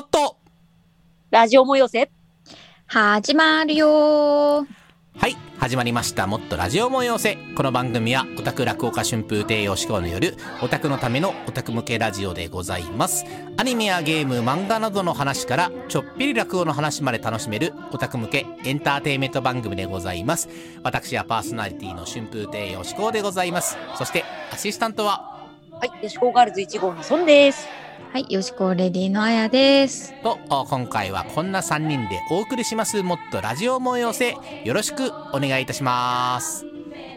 もっと。ラジオも寄せ。始まるよ。はい始まりました。もっとラジオもよせ。この番組はオタク落語家春風亭よしこのよるオタクのためのオタク向けラジオでございます。アニメやゲーム漫画などの話からちょっぴり落語の話まで楽しめるオタク向けエンターテインメント番組でございます。私はパーソナリティの春風亭よしこでございます。そしてアシスタントは？はい、よしこガールズ1号のソンです。はい、よしこレディのあやです。と今回はこんな3人でお送りしますもっとラジオもよせよろしくお願いいたします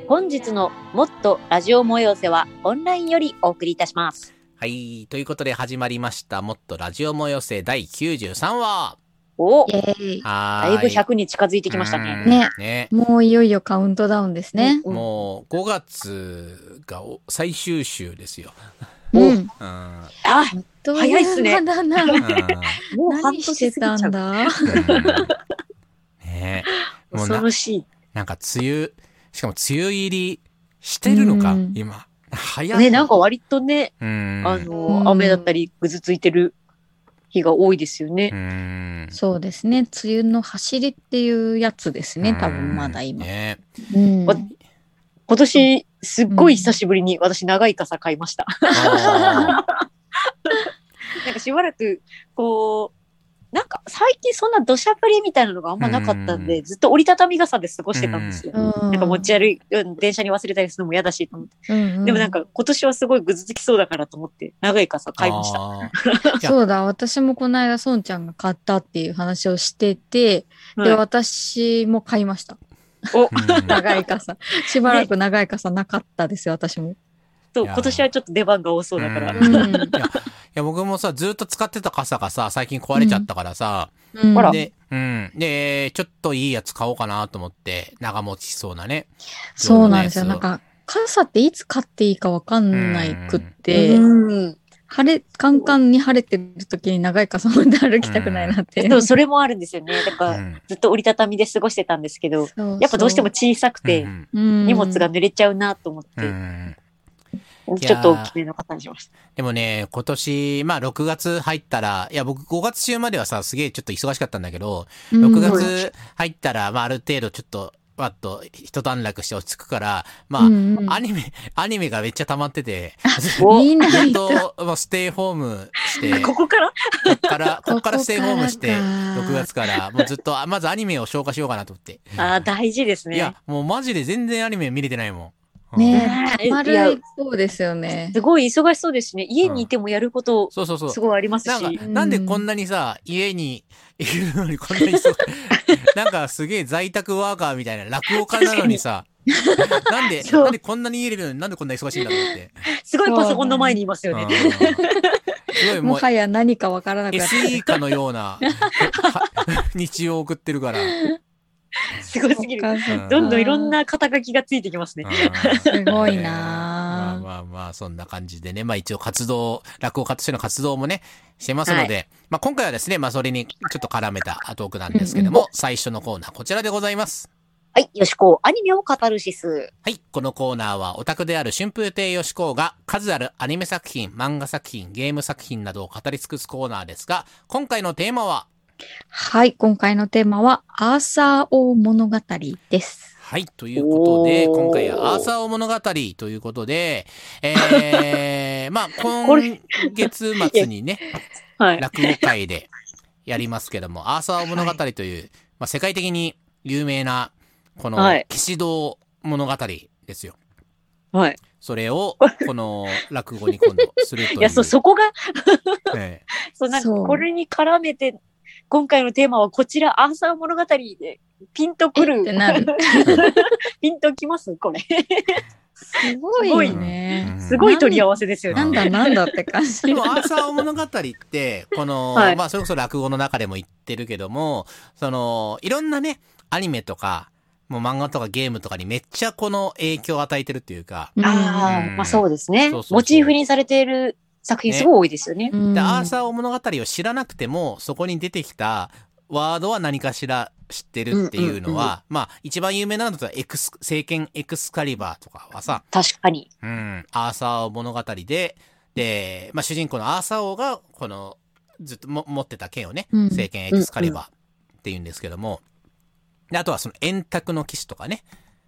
本日のもっとラジオも寄せはオンラインよりお送りいたします。はい。ということで始まりました。もっとラジオもよせ第93話。お。だいぶ100に近づいてきましたね。うんねね。もういよいよカウントダウンですね。うんもう5月がお最終週ですよ。おうん。うん。あ、と早いっすね。もう半何年してた過ぎちゃねもうな恐ろしい。なんか梅雨、しかも梅雨入りしてるのか、うん今。早い。ね、なんか割とね、うん。あうの、ん雨だったりぐずついてる日が多いですようね。ん。そうですね。梅雨の走りっていうやつですね。多分まだうん今。ねうん。わ今年、すっごい久しぶりに私長い傘買いました。あ なんかしばらく、こう、なんか最近そんな土砂降りみたいなのがあんまなかったんで、うんずっと折りたたみ傘で過ごしてたんですよ。うんなんか持ち歩い、うん電車に忘れたりするのも嫌だしと思って。うんうんでもなんか今年はすごいぐずつきそうだからと思って、長い傘買いました。そうだ、私もこの間、孫ちゃんが買ったっていう話をしてて、で、はい私も買いました。お、うん長い傘。しばらく長い傘なかったですよ、私も。そう、今年はちょっと出番が多そうだから。いや、僕もさ、ずっと使ってた傘がさ、最近壊れちゃったからさ、うんほらで、うん。で、ちょっといいやつ買おうかなと思って、長持ちしそうなね。そうなんですよ。なんか、傘っていつ買っていいかわかんないくって、うん。晴れ、カンカンに晴れてる時に長い傘持って歩きたくないなって。でもそれもあるんですよね。だから、うん。ずっと折りたたみで過ごしてたんですけど、そうそう。やっぱどうしても小さくて、荷物が濡れちゃうなと思っうんうて、ん。ちょっと大きめの傘にしました。でもね、今年、まあ6月入ったら、いや僕5月中まではさ、すげえちょっと忙しかったんだけど、うん。6月入ったら、まあある程度ちょっと、わっと一段落して落ち着くから、まあ、うんうんアニメ、アニメがめっちゃ溜まってて、お見なずっいと。と、もうステイホームして、ここから？こっから、こっからステイホームして、ここからか6月から、もうずっと、あまずアニメを消化しようかなと思って。ああ、大事ですね。いや、もうマジで全然アニメ見れてないもん。うんねえ、まる一方ですよね。すごい忙しそうですしね。家にいてもやることそうそうそうす。ごいありますなんかし。、なんでこんなにさ、家にいるのにこんなにそう、なんかすげえ在宅ワーカーみたいな落語家なのにさ、なんで、そうなんでこんなに家にいるのになんでこんな忙しいんだろうって。すごいパソコンの前にいますよね。うんすごいもはや何かわからなくなって。SE かのような 日常を送ってるから。すごすぎる。うんどんどんいろんな肩書きがついてきますね。うん すごいまあなぁまあまあ、そんな感じでね。まあ一応活動、落語家としての活動もね、してますので、まあ今回はですね、まあそれにちょっと絡めたトークなんですけども、最初のコーナーこちらでございます。はい、よしこ、アニメを語るシス。はい。このコーナーはオタクである春風亭よしこうが数あるアニメ作品、漫画作品、ゲーム作品などを語り尽くすコーナーですが、今回のテーマは、はい、今回のテーマは、アーサー王物語です。はい。ということで、今回はアーサー王物語ということで、えー、まあ今月末にね、はい。落語会でやりますけども、アーサー物語という、まあ、世界的に有名な、このはい、騎士道物語ですよ。はい。それを、この落語に今度するという。いや、そう、そこが、ええ そう、なんかこれに絡めて、今回のテーマはこちら、アーサー物語で、ピンとくる。えってなる。ピンときます？これ。すごいよね。うんすごい取り合わせですよね。なんだなんだって感じ。でも、アーサー物語って、この、はいまあ、それこそ落語の中でも言ってるけども、その、いろんなね、アニメとか、もう漫画とかゲームとかにめっちゃこの影響を与えてるっていうか、ああ、うんまあそうですねそうそうそうモチーフにされている作品すごい多いですよね。うん。で、アーサー物語を知らなくても、そこに出てきたワードは何かしら知ってるっていうのは、うんうんまあ、一番有名なのだとエクス、聖剣エクスカリバーとかはさ、確かに。うん、アーサー物語で、で、まあ、主人公のアーサー王が、この、ずっとも持ってた剣をね、うん。聖剣エクスカリバーって言うんですけども、であとはその円卓の騎士とかね、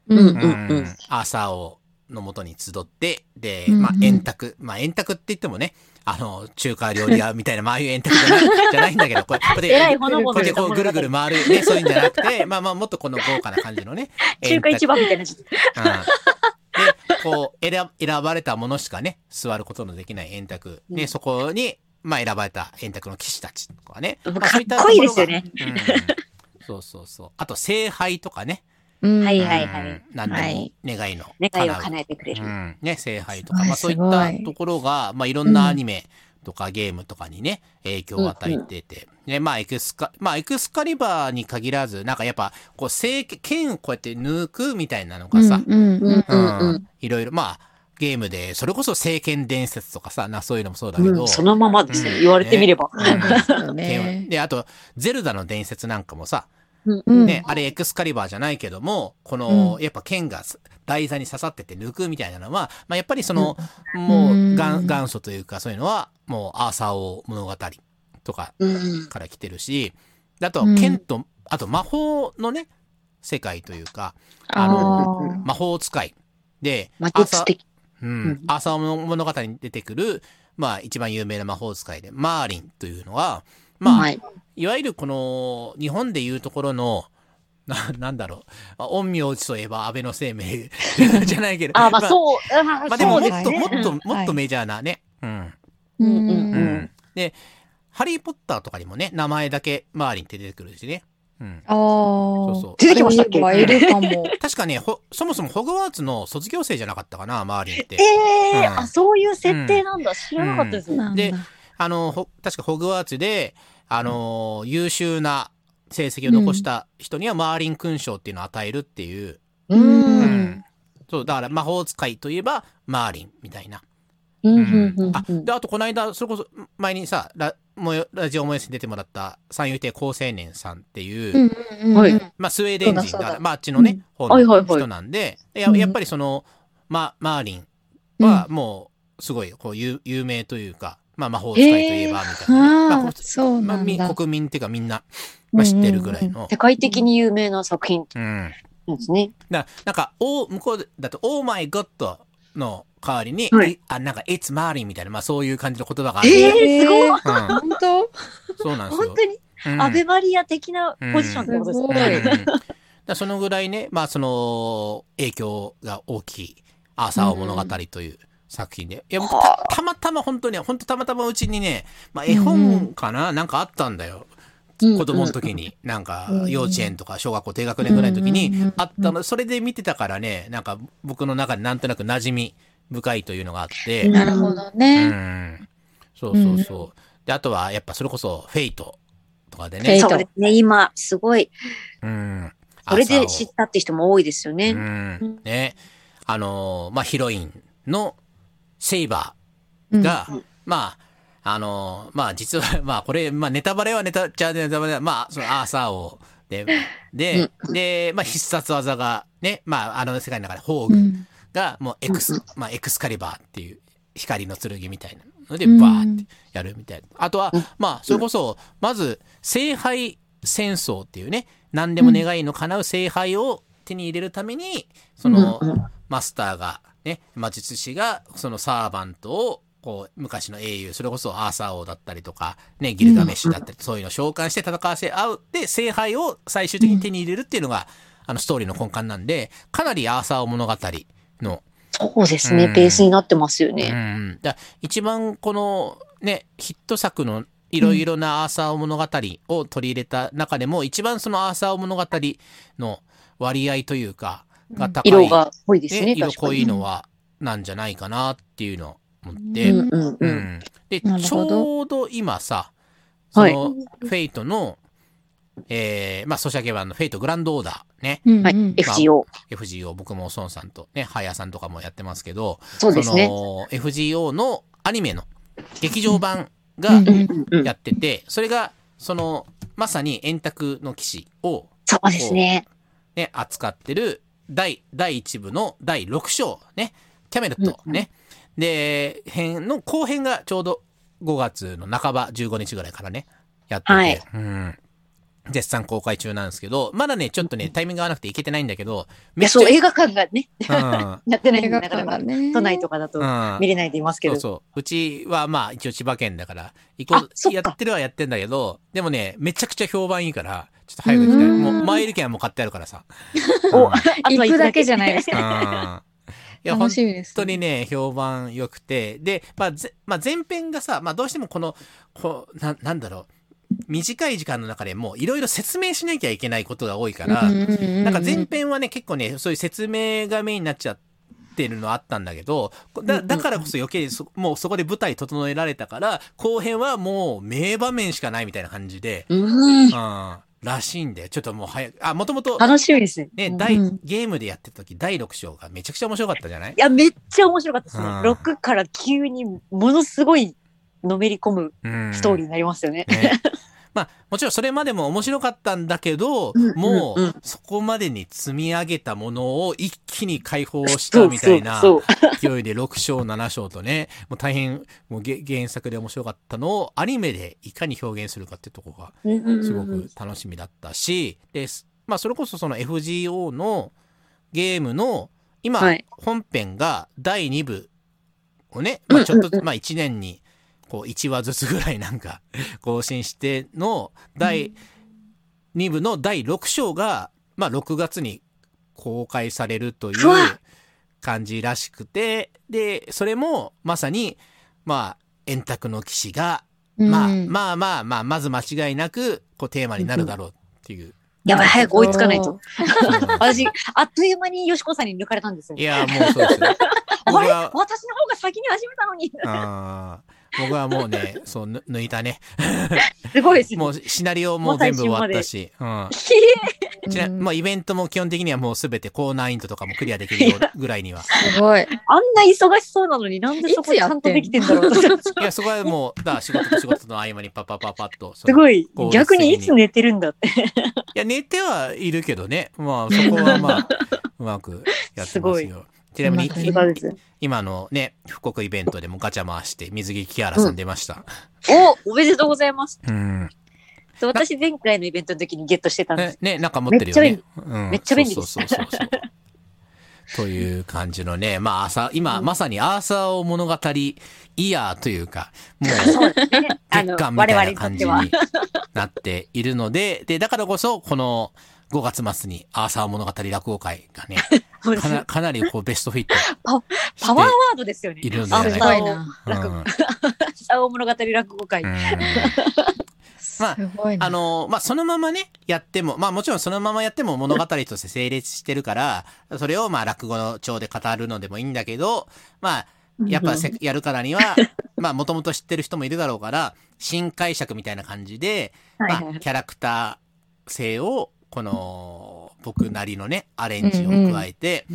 うん。うんうんアーサー王のもとに集って、で、まあ円卓、まあ円卓って言ってもね、あの、中華料理屋みたいな、まあああいう円卓じゃない じゃないんだけど、これ、これで、これでこうぐるぐる回る、ね、そういうんじゃなくて、まあまあもっとこの豪華な感じのね、中華一番みたいな。うん、で、こう選、選ばれたものしかね、座ることのできない円卓。で、うんそこに、まあ選ばれた円卓の騎士たちとかね。かっこいいですよね。うんそうそうそう。あと、聖杯とかね。うん。はいはいはい。うん。何でもはい。願いの願いを叶えてくれる。うん、ね、聖杯とか、まあそういったところが、まあいろんなアニメとかゲームとかにね、影響を与えてて、ね、まあエクスカ、まあエクスカリバーに限らず、なんかやっぱ、こう、聖剣をこうやって抜くみたいなのがさ、うんうんうんうん。ううん。んいろいろ、まあ、ゲームで、それこそ聖剣伝説とかさ、な、そういうのもそうだけど、うん、そのままですね。うん言われてみれば。ね。をで、あと、ゼルダの伝説なんかもさ、うんうんね、あれエクスカリバーじゃないけども、この、やっぱ剣が台座に刺さってて抜くみたいなのは、まあやっぱりその、もう元元祖というかそういうのは、もうアーサー王物語とかうん。から来てるし、あとうん。剣と、あと魔法のね、世界というか、ああのー魔法使いで、魔アーサー術的。うん。うん。アーサー物語に出てくる、まあ一番有名な魔法使いで、マーリンというのは、まあ、はい。いわゆるこの日本でいうところの ななんだろう、まあ、陰陽師といえば安倍の生命じゃないけど。あ、まあう、そう。あまあ、でももっと、ねもっと、うん。もっとメジャーなね、うん。うんうんううん。んでハリー・ポッターとかにもね名前だけマーリンって出てくるしね、うん、ああ。そうそう。出てきましたっけ？いるかも。確かねほそもそもホグワーツの卒業生じゃなかったかなマーリンって。ええうん。あ、そういう設定なんだ。知らなかったです。ね。であのほ確かホグワーツであの優秀な成績を残した人にはマーリン勲章っていうのを与えるっていう、う。うん。うん。そうだから魔法使いといえばマーリンみたいな。うんうん。あうんであとこの間それこそ前にさララジオもえに出てもらった三遊亭高青年さんっていう、うんうんうん。はい。まあ、スウェーデン人だまあ、あっちのね、方のはいはいはい。人なんで、やうん。やっぱりその、ま、マーリンはもうすごいこう有有名というか、まあ、魔法使いといえばみたいなね、まあそうまあ。国民っていうかみんな、まあ、知ってるぐらいの。世界的に有名な作品うん。なんですね。だなんか、お向こうだと、オーマイゴッドの代わりに、はいいあ、なんか、It's マーリンみたいな、まあそういう感じの言葉がある。えーすごいうん、本当？そうなんですよ本。当に、うんアベマリア的なポジションってことですうんね。だそのぐらいね、まあその影響が大きいアーサー王物語という作品で。いや、僕たたまたま本当に、本当たまたまうちにね、まあ絵本かな、なんかあったんだよ。うん子供の時に、なんか幼稚園とか小学校低学年ぐらいの時にうんあったの、それで見てたからね、なんか僕の中でなんとなく馴染み深いというのがあって、うんなるほどうね。ん。そうそうそう。で、あとはやっぱそれこそフェイトとかでねそうですね。今、すごい、うん。それで知ったって人も多いですようね。ん。ね。あのーまあ、ヒロインのセイバーが、まあ、あのーまあ、実は、まあ、これ、まあ、ネタバレはネタ、じゃあネタバレは、まあ、そのアーサー王 で、で、で、まあ、必殺技が、ね、まあ、あの世界の中で宝具うん。が、もうエクス、まあ、エクスカリバーっていう光の剣みたいなので、うん。バーってやるみたいな。あとは、まあ、それこそ、まず、聖杯戦争っていうね、何でも願いの叶う聖杯を手に入れるために、その、マスターが、ね、魔術師が、そのサーバントを、こう、昔の英雄、それこそアーサー王だったりとか、ね、ギルガメッシュだったり、そういうのを召喚して戦わせ合う。で、聖杯を最終的に手に入れるっていうのが、あの、ストーリーの根幹なんで、かなりアーサー王物語の、そうですね。うんベースになってますようね。ん、だ一番このねヒット作のいろいろなアーサー物語を取り入れた中でも、一番そのアーサー物語の割合というかが高い、色が濃いですね。ね色濃いのはなんじゃないかなっていうのを思って、うんうんううん。んでちょうど今さそはいの Fate の、えーまあソシャゲ版の Fate Grand Order ねはい。うんうん FGO。FGO 僕も孫さんとねハヤさんとかもやってますけどそうですね。の FGO のアニメの劇場版がやってて、それが、その、まさに円卓の騎士を、そうですね。ね、扱ってる第、第1部の第6章、ね、キャメルットね。で、編の後編がちょうど5月の半ば15日ぐらいからね、やってて、はいうん。絶賛公開中なんですけど、まだね、ちょっとね、タイミング合わなくていけてないんだけど、いや、そう、映画館がね、うん。やってないん映画でなかなか館がね。都内とかだとうん見れないでいますけど。そうそう。うちはまあ一応千葉県だから、行こう、やってるはやってんだけど、でもね、めちゃくちちゃ評判いいから、っと早く行きたい。うんもう、マイル券はもう買ってあるからさ。お行くだけじゃないですうんか。いや、本楽しみです。当にね、評判良くて、で、まあ、ぜまあ、前編がさ、まあ、どうしてもこの、こう、な、なんだろう、短い時間の中でもういろいろ説明しなきゃいけないことが多いから、なんか前編はね、結構ね、そういう説明がメインになっちゃってるのあったんだけど、だだからこそ余計にそ、もうそこで舞台整えられたから、後編はもう名場面しかないみたいな感じで、うん。うん、らしいんで、ちょっともう早く、あ、もともと、楽しみですね。ね、うん第、ゲームでやってた時、第6章がめちゃくちゃ面白かったじゃない？いや、めっちゃ面白かったですね。うん6から急にものすごいのめり込むうんストーリーになりますよね。ね。まあ、もちろんそれまでも面白かったんだけど、うんもう、そこまでに積み上げたものを一気に解放したみたいな勢いで6章、7章とね、もう大変、もうげ原作で面白かったのをアニメでいかに表現するかってとこがすごく楽しみだったし、で、すまあそれこそその FGO のゲームの今、はい。本編が第2部をね、まあちょっと、まあ1年にこう1話ずつぐらいなんか更新しての第2部の第6章が、まあ6月に公開されるという感じらしくて、で、それもまさに、まあ円卓の騎士がまあ、うんまあまあまあ、まず間違いなく、こう、テーマになるだろうっていう。やばい、早く追いつかないと。うん私、あっという間によしこさんに抜かれたんですよい。や、もうそうですよ。あれ？私の方が先に始めたのに。あー僕はもうね、そう、ぬ抜いたね。すごいですね。もうシナリオも全部終わったし、うん。ちな、うんまあ、イベントも基本的にはもうすべて高難易度とかもクリアできるぐらいには。すごい。あんな忙しそうなのになんでそこちゃんとできてんだろうと。いや、そこはもう、だ仕事と仕事の合間にパッパッパッパッと。すごい。逆にいつ寝てるんだって。いや、寝てはいるけどね。まあ、そこはまあ、うまくやってますすよ。ちなみに。今のね、福国イベントでもガチャ回して、水着キアラさん出ました。お、おめでとうございます。うん。私前回のイベントの時にゲットしてたんです。ね、ね、なんか持ってるよね。うんめっちゃ便利ですそうそうそうそう。という感じのね、まあ朝、今、まさにアーサーを物語イヤーというか、もう、ね。月間みたいな感じに。なっているので、で、だからこそ、この5月末にアーサー物語落語会がね、かなかなりこうベストフィットパワーワードですよね。いるんじゃないかな。うんサオ 物語落語会。うん すごいな。あの、まあ、そのままね、やっても、まあ、もちろんそのままやっても物語として成立してるから、それをまあ、落語調で語るのでもいいんだけど、まあ、やっぱせやるからには、まあ、もともと知ってる人もいるだろうから、新解釈みたいな感じで、まあ、キャラクター性を、この、僕なりのね、アレンジを加えて、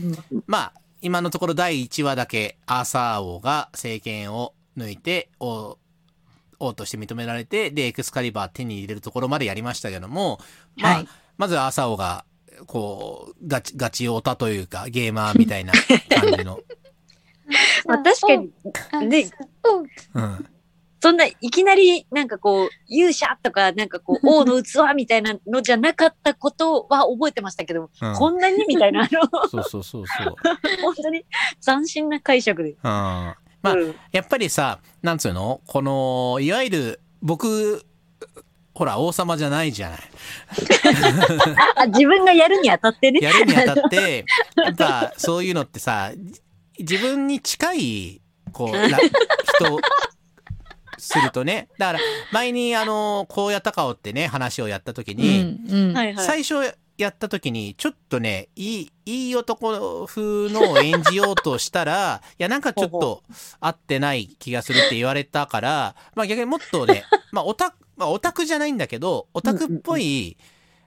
まあ、今のところ第1話だけ、アーサー王が政権を抜いて、王、王として認められて、で、エクスカリバー手に入れるところまでやりましたけども、まあ、はい。まずアーサー王が、こう、ガチ、ガチオタというか、ゲーマーみたいな感じの。まあ確かに、ね、うん。そんないきなりなんかこう勇者とかなんかこう 王の器みたいなのじゃなかったことは覚えてましたけど、うんこんなにみたいなあのそうそうそうそう。本当に斬新な解釈で。うん。まあうんやっぱりさ、なんつうの？この、いわゆる、僕、ほら、王様じゃないじゃない。あ自分がやるにあたってね。やるにあたって、やっぱ、そういうのってさ、じ自分に近い、こう、ら人、するとね。だから、前に、あの、荒野高尾ってね、話をやった時に、うんうん。最初やった時に、ちょっとね、いい、いい男風のを演じようとしたら、いや、なんかちょっと合ってない気がするって言われたから、まあ逆にもっとね、まあオタク、まあオタクじゃないんだけど、オタクっぽい、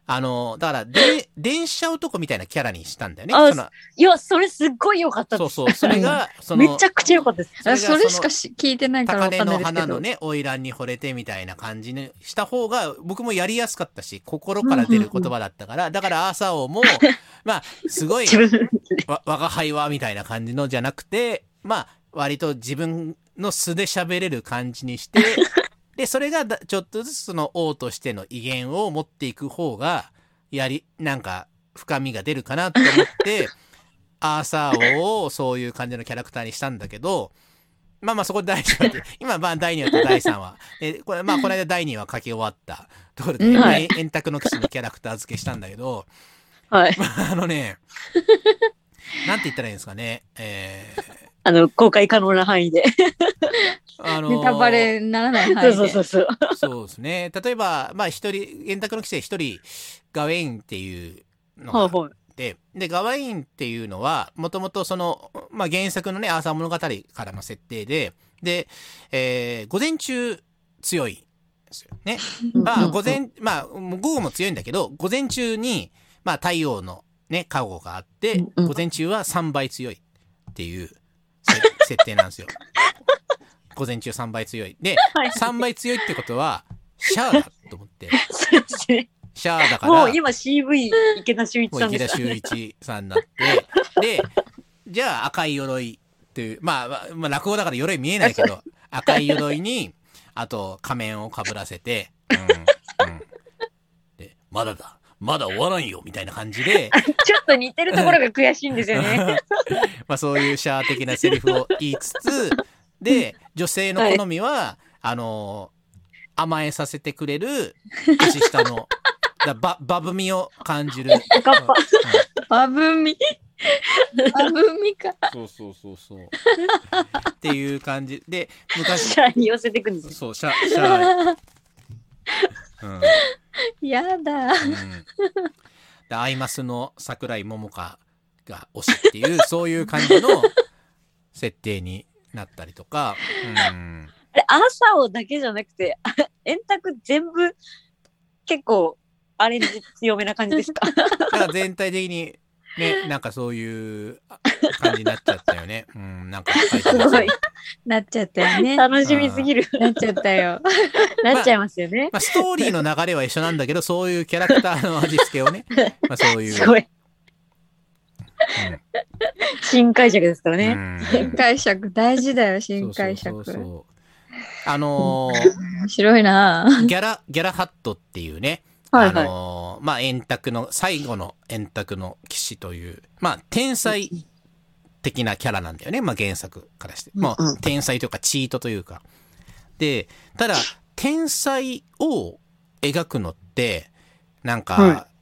あの、だから、で、電車男みたいなキャラにしたんだよね。あそのいや、それすっごい良かったです。そうそう、それが、そのめち、ゃくちゃ良かったです。あそれしかしし聞いてないからかんないですけど。花のね、花魁に惚れてみたいな感じにした方が、僕もやりやすかったし、心から出る言葉だったから、だからアーサー王も、まあ、すごいわ我が輩はみたいな感じのじゃなくて、まあ、割と自分の素で喋れる感じにして、で、それがだちょっとずつその王としての威厳を持っていく方が、やり、なんか、深みが出るかなと思って、アーサー王をそういう感じのキャラクターにしたんだけど、まあまあそこで第1話って、今まあ第2話と第3話。で、これまあこの間第2話書き終わったところで、うんはい円卓の騎士のキャラクター付けしたんだけど、はい。あのね、なんて言ったらいいんですかね。えー、あの、公開可能な範囲で。あのーネタバレにならない範囲で。そうそうそうそう。そうですね。例えば、まあ一人、円卓の騎士で一人、ガウェインっていうのがはいはい。で、で、ガワインっていうのは、もともとその、まあ、原作のね、アーサー物語からの設定で、で、えー午前中強いんですよね。まあ、うん午前、まあ、もう午後も強いんだけど、午前中に、まあ、太陽のね、加護があって午前中は3倍強いっていうせ 設定なんですよ。午前中3倍強い。で、はい3倍強いってことは、シャアだと思って。シャアだから、もう今 CV 池田修一さんです。池田修一さんになって、で、じゃあ赤い鎧っていう、まあ、まあ、まあ、落語だから鎧見えないけど、赤い鎧に、あと仮面をかぶらせて、うん、うん。で、まだだ、まだ終わらんよ、みたいな感じで、ちょっと似てるところが悔しいんですよね。まあそういうシャア的なセリフを言いつつ、で、女性の好みは、あの、甘えさせてくれる年下の、だババブみを感じる。バブミ。バブミか。そうそうそうそう。っていう感じで、昔、シャアに寄せていくんですよ。そう、シャ、シャ、うん。うん。やだ。で、アイマスの桜井桃香が推しっていう、そういう感じの設定になったりとか、うん。あれ、アーサー王だけじゃなくて、あ 円卓全部結構アレンジ強めな感じですか？だから全体的に、ね、なんかそういうあ感じになっちゃったよね。うん、なんかすすごいなっちゃったよね。楽しみすぎる。なっちゃったよ。なっちゃいますよね。まあ、ストーリーの流れは一緒なんだけど、そういうキャラクターの味付けをね、まあ、そういう。すごい。うん。新解釈ですからね。うん。新解釈。大事だよ、新解釈。そうそうそうそう。あのー面白いな。ギャラ、ギャラハットっていうね、はいはい。あのーまあ、円卓の、最後の円卓の騎士という、まあ、天才的なキャラなんだよね、まあ、原作からして。もうん。うう、天才というか、チートというか。で、ただ、天才を描くのって、なんか、はい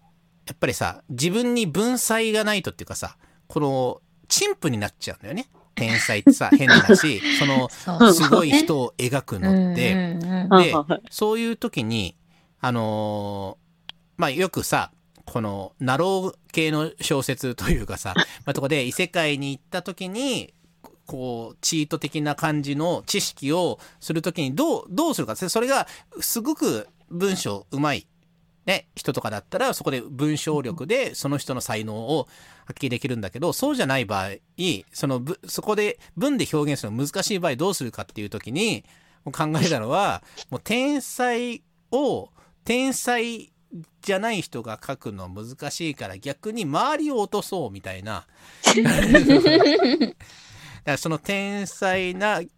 やっぱりさ、自分に文才がないとっていうかさ、この、陳腐になっちゃうんだよね。天才ってさ、変だし、その、すごい人を描くのって、でそういう時に、あのーまあ、よくさ、この、ナロー系の小説というかさ、まあ、とこで異世界に行った時に、こう、チート的な感じの知識をするときにどう、どうするか。それが、すごく文章うまい、ね、人とかだったら、そこで文章力でその人の才能を発揮できるんだけど、そうじゃない場合、そのぶ、そこで文で表現するの難しい場合どうするかっていうときに、考えたのは、もう天才を、天才じゃない人が書くの難しいから逆に周りを落とそうみたいな。だからその天才なギ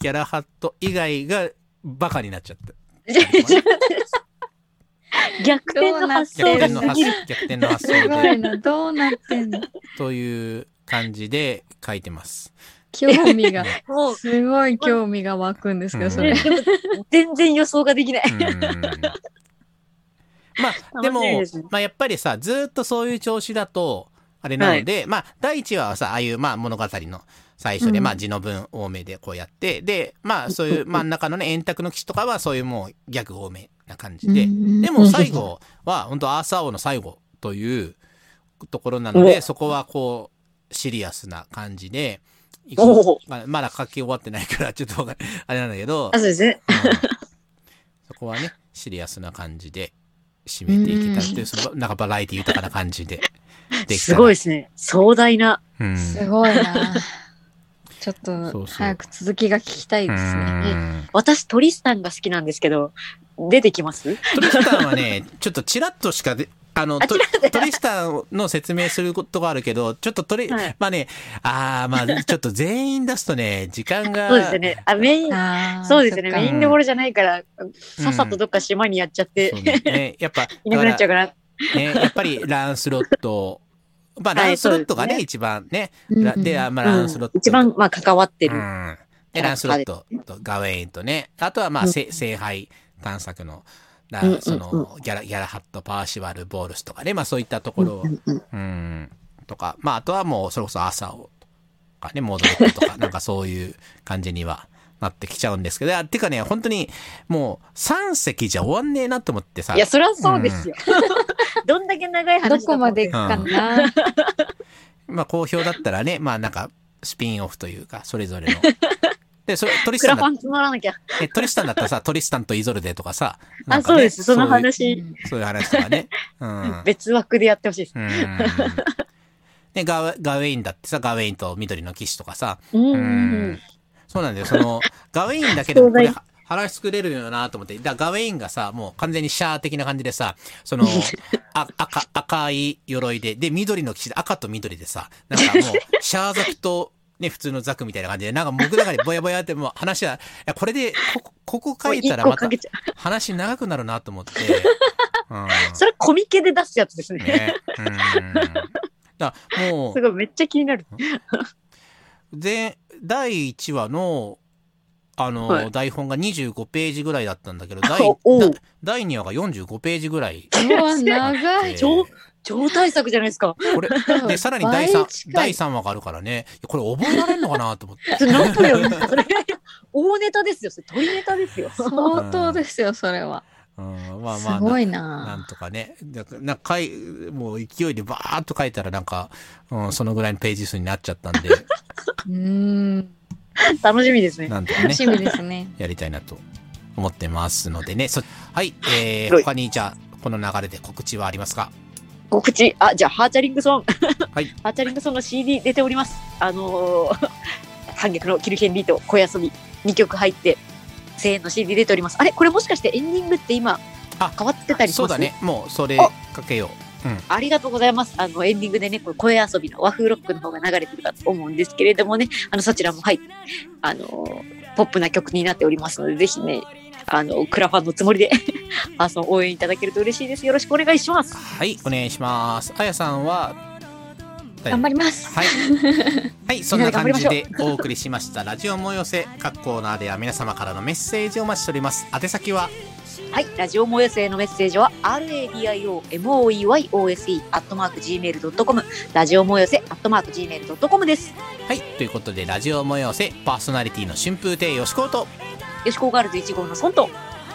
ャラハット以外がバカになっちゃった。逆転の発逆想が転の発すぎる。逆転の発す想でごいな、どうなってんの？という感じで書いてます。興味が、すごい興味が湧くんですけど、それ。全然予想ができない。うんまあでもまあやっぱりさずっとそういう調子だとあれなので、まあ第一話はさああいうまあ物語の最初で、うんまあ字の文多めでこうやってでまあそういう真ん中のね円卓の騎士とかはそういうもうギャグ多めな感じで、でも最後は本当アーサー王の最後というところなのでそこはこうシリアスな感じで。まあまだ書き終わってないからちょっとあれなんだけどあ、そうですね。うんそこはね、シリアスな感じで締めていけたっていう、そのなんかバラエティ豊かな感じでできたすごいですね。壮大な。うん。すごいな。ちょっと早く続きが聞きたいですね。うん私、トリスタンが好きなんですけど、出てきます？トリスタンはね、ちょっとチラッとしかであの、あトリスタンの説明することがあるけど、ちょっとトリ、はいまあね、ああ、まあ、ちょっと全員出すとね、時間が。そうですよね。あ、メイン、そうですよね。メインどころじゃないから、さっさとどっか島にやっちゃって、そうねねやっぱ、いなくなっちゃうだから。からね、やっぱりランスロット、まあ、はいランスロットがね、一番ね、で、あまあ、うん。ランスロット。一番、まあ、関わってる。うん。で、ランスロットとガウェインとね、あとはまあ、聖杯探索の、だその、ギャラ、ギャラハット、パーシバル、ボールスとかね、まあそういったところを、うんとか、まああとはもう、それこそ朝を、とかね、モードレットとか、なんかそういう感じにはなってきちゃうんですけど、あてかね、本当に、もう、3席じゃ終わんねえなと思ってさい、や、そりゃそうですよ。どんだけ長い話だどこまで行くかな。まあ好評だったらね、まあなんか、スピンオフというか、それぞれの。で、それ、トリスタンだクラファン募らなきゃ。えトリスタンだったらさ、トリスタンとイゾルデとかさ、かねそうです。そのういう話、そういう話とかね。うん。別枠でやってほしいです。うん。で、ガウガウェインだってさ、ガウェインと緑の騎士とかさ、うんうんううんん。そうなんだよ。その、ガウェインだけでもこれ壮話作れるよなと思って。だガウェインがさ、もう完全にシャー的な感じでさ、その、あ赤、赤い鎧で、で、緑の騎士で、赤と緑でさ、なんかもう、シャーザクと、ね、普通のザクみたいな感じで、なんか僕の中でぼやぼやってもう話は、いや、これで、ここ、ここ書いたらまた話長くなるなと思って。うん。それコミケで出すやつですね。ね。うん。だもすごい、めっちゃ気になる。う、で、第1話の、あの、はい台本が25ページぐらいだったんだけど、第おおうだ第2話が45ページぐらい。うわ、長い。超超大作じゃないですか。これ、で、さらに第3、倍近い第3話があるからね、いやこれ覚えられるのかなと思って。それ何分よ。それ、大ネタですよ。それ鳥ネタですよ。相当ですよ、それは。うん、まあまあ、すごいなな。んとかね。だからなんか書い、もう勢いでバーっと書いたらなんか、うん、そのぐらいのページ数になっちゃったんで、うーん。楽しみですね。なんとかね。楽しみですね。やりたいなと思ってますのでね。そはい、えー、はい他にじゃあ、この流れで告知はありますか？告知、あ、じゃあ、ハーチャリングソン。はい。ハーチャリングソンの CD 出ております。あのー、反逆のキルヘンリーと小遊び2曲入って、1000円の CD 出ております。あれ？これもしかしてエンディングって今、あ変わってたりします？そうだね。もう、それあかけよう。うん。ありがとうございます。あの、エンディングでね、これ声遊びの和風ロックの方が流れてるかと思うんですけれどもね、あの、そちらも、はい、あの、ポップな曲になっておりますので、ぜひね、あの、クラファンのつもりで、あの、応援いただけると嬉しいです。よろしくお願いします。はい、お願いします。あやさんは、頑張ります。はい。はい、そんな感じでお送りしました。ラジオも寄せ、各コーナーでは皆様からのメッセージをお待ちしております。宛先は、はい、ラジオもよせへのメッセージは、radiomoeyose、アットマーク gmail.com、ラジオもよせ、アットマーク gmail.com です。はい、ということで、ラジオも寄せ、パーソナリティの春風亭よしこと、よしこガールズ1号のソンと、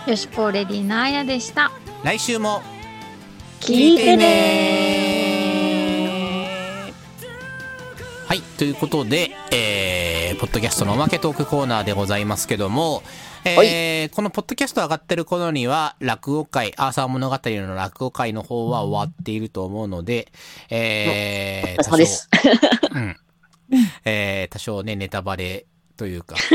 よしこレディナーヤでした。来週も。聞いてねはい、ということで、えー、ポッドキャストのおまけトークコーナーでございますけども、えー、このポッドキャスト上がってる頃には、落語会、アーサー物語の落語会の方は終わっていると思うので、えー。うん。えー、多少ね、ネタバレというか。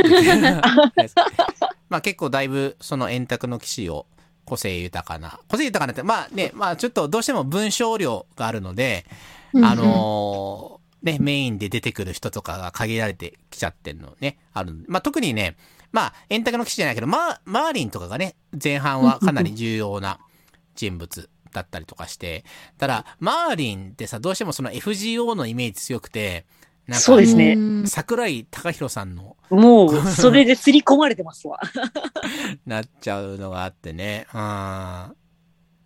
まあ結構だいぶその円卓の騎士を個性豊かな、個性豊かなって、まあね、まあちょっとどうしても文章量があるので、あのーね、メインで出てくる人とかが限られてきちゃってるのね、ある。まあ特にね、まあ円卓の騎士じゃないけど、まあ、マーリンとかがね、前半はかなり重要な人物だったりとかして、ただ、マーリンってさ、どうしてもその FGO のイメージ強くて、なんかそうですねうん桜井貴弘さんのもう、それで刷り込まれてますわ。なっちゃうのがあってね。うん。ま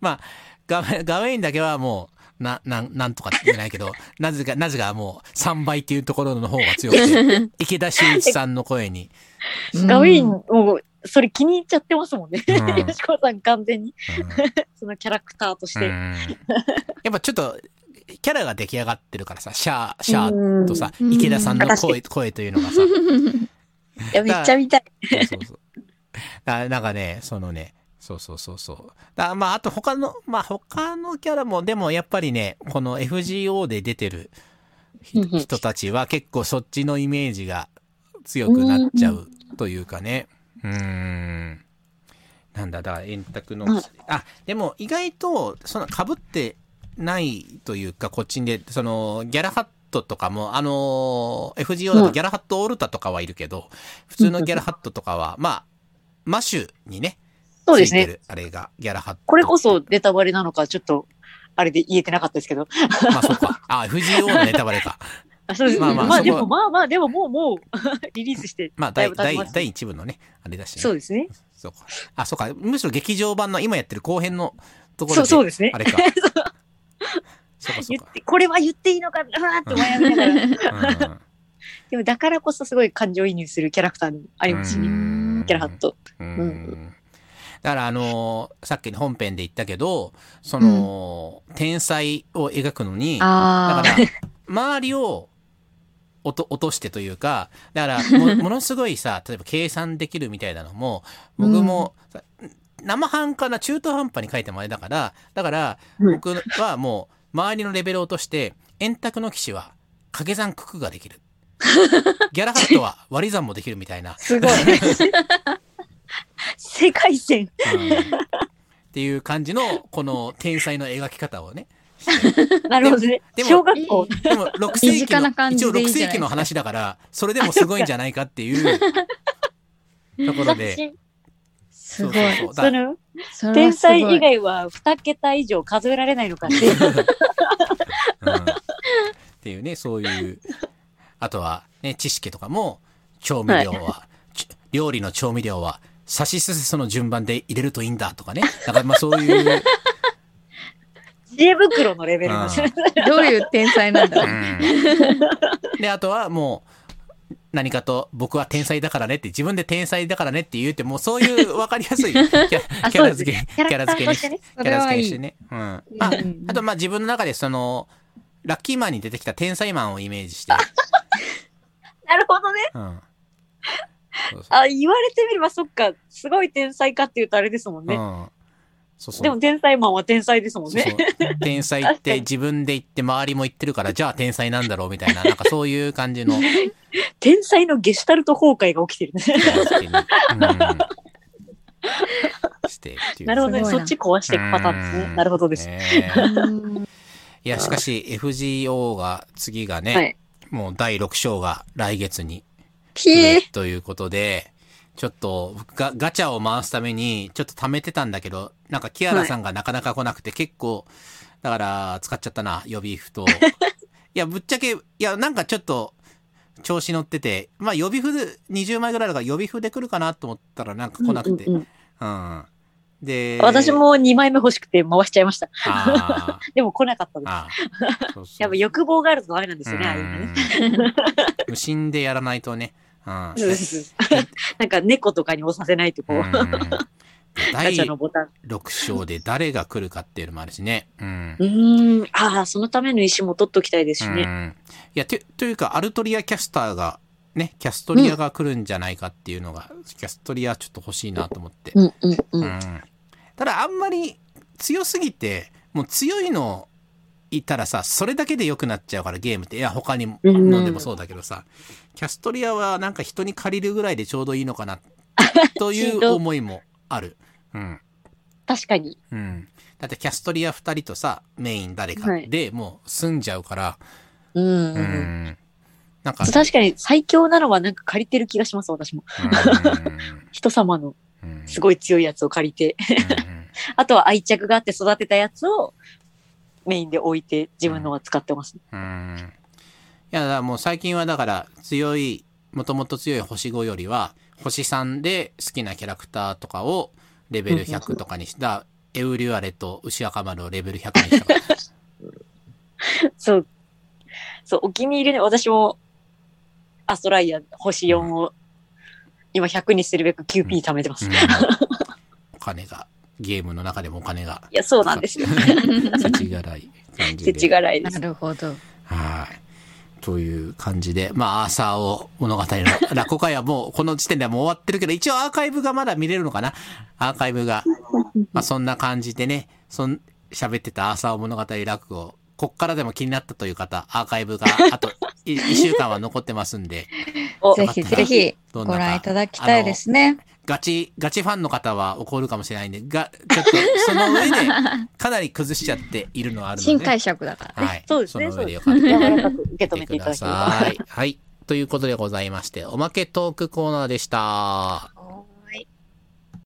あ、ガウガウェインだけはもう、な、なん、なんとかって言えないけど、なぜか、なぜかもう3倍っていうところの方が強くて、池田修一さんの声に。ガウィン、もう、それ気に入っちゃってますもんね。うん。よしこさん完全に、うん。そのキャラクターとして。うん。やっぱちょっと、キャラが出来上がってるからさ、シャー、シャーとさ、うん。池田さんの声、声というのがさ、いや、めっちゃ見たい。そうそうなんかね、そのね、そうそうそうそう。だまあ、あと他の、まあ他のキャラも、でもやっぱりね、この FGO で出てる人たちは結構そっちのイメージが強くなっちゃうというかね。うーん。なんだ、だから円卓の、うんあ、でも意外と、その被ってないというか、こっちで、その、ギャラハットとかも、あの、FGO だとギャラハットオルタとかはいるけど、普通のギャラハットとかは、まあ、マッシュにね、そうですね。ついてるあれが、ギャラハット。これこそネタバレなのか、ちょっと、あれで言えてなかったですけど。まあ、そうか。あ、FGO のネタバレか。あそうです。まあまあまあでも、まあまあ、でももう、もう、リリースして。まあ、第、第第一部のね、あれだしね。そうですね。そうか。あ、そうか。むしろ劇場版の今やってる後編のところで。そう、そうですねあ。れか。そうか、そうか。言って、これは言っていいのかなーって悩みながら。うん でも、だからこそすごい感情移入するキャラクターでもありますしね。うんキャラハット。うんだからあのーさっきの本編で言ったけど、その、天才を描くのに、だあから、周りを落と落としてというか、だからも、ものすごいさ、例えば計算できるみたいなのも、僕も、さ生半可な中途半端に書いてもあれだから、だから、うん僕はもう、周りのレベルを落として、円卓の騎士は掛け算九九ができる。ギャラハットは割り算もできるみたいな。すごい。世界線。うんっていう感じの、この天才の描き方をね。なるほどね。でも小学校。でも、6身世紀の、一応感じでいい6じゃないですか世紀の話だから、それでもすごいんじゃないかっていうところで。すごい。そ天才以外は2桁以上数えられないのかっていう。うんっていうね、そういう。あとは、ね、知識とかも、調味料は、ち料理の調味料は、さしすせその順番で入れるといいんだとかね。だからまあそういう、知恵袋のレベルの。うんどういう天才なんだろう。うん で、あとはもう、何かと僕は天才だからねって自分で天才だからねって言うってもうそういう分かりやすい キャラ付け、キャラ付けにしてねキャラ付けにしてね。うん。あうんあとまあ自分の中でその、ラッキーマンに出てきた天才マンをイメージして。なるほどね。うん。そうそうあ、言われてみればそっか。すごい天才かっていうとあれですもんね。うん。そうそう。でも天才マンは天才ですもんそうね。そう 天才って自分で言って周りも言ってるから、じゃあ天才なんだろうみたいな、なんかそういう感じの天才のゲシュタルト崩壊が起きてるね。してっていう。なるほどね。そっち壊していくパターンですね。なるほどです。ねうんいや、しかし FGO が、次がね、はい。もう第6章が来月にということで、ちょっとガガチャを回すためにちょっと貯めてたんだけど、なんかキアラさんがなかなか来なくて結構、だから使っちゃったな、予備符と。いや、ぶっちゃけ、いや、なんかちょっと調子乗ってて、まあ予備符で20枚ぐらいだから予備符で来るかなと思ったらなんか来なくて。うんうんうんで、私も2枚目欲しくて回しちゃいました。でも来なかったです。あー。そうそうやっぱ欲望があるとダメなんですよね、ああいうのね。無心でやらないとね。なんか猫とかに押させないとこう、うん ガ第チャのボタン。6章で誰が来るかっていうのもあるしね。うん。うーん。ああ、そのための石も取っときたいですしね。うん。いや、て、というか、アルトリアキャスターが、ね、キャストリアが来るんじゃないかっていうのが、キャストリアちょっと欲しいなと思って。うんうんう。うんん。ただ、あんまり強すぎて、もう強いのいたらさ、それだけで良くなっちゃうから、ゲームって。いや、他にも、うんのでもそうだけどさ、キャストリアはなんか人に借りるぐらいでちょうどいいのかな、という思いもある。うん。確かに。うん。だってキャストリア2人とさ、メイン誰かはいでもう済んじゃうから、うんううんうん。ん。なんか、確かに最強なのはなんか借りてる気がします、私も。うん 人様のうんすごい強いやつを借りて。あとは愛着があって育てたやつをメインで置いて自分のは使ってます。うんや、もう最近はだから強い、もともと強い星5よりは、星3で好きなキャラクターとかをレベル100とかにした、エウリュアレと牛赤丸をレベル100にした。そう。そう、お気に入りで私もアストライア星4を今100にするべく QP 貯めてます。うんいお金が、ゲームの中でもお金が、や、そうなんですよ。世知辛い感じで。世知辛いでなす。るほど。はい。という感じで、まあ、アーサーを物語の 落語会はもう、この時点ではもう終わってるけど、一応アーカイブがまだ見れるのかな？アーカイブが。まあ、そんな感じでね、そん、喋ってたアーサー物語落語、こっからでも気になったという方、アーカイブが、あと、い一週間は残ってますんで、おぜひぜひご覧いただきたいですね。ガチ、ガチファンの方は怒るかもしれないんで、が、ちょっとその上で かなり崩しちゃっているのはあるので。新解釈だからね。はい。そうですねその上でよかった柔ららかく受け止めていただければ。さい。はい。ということでございまして、おまけトークコーナーでした。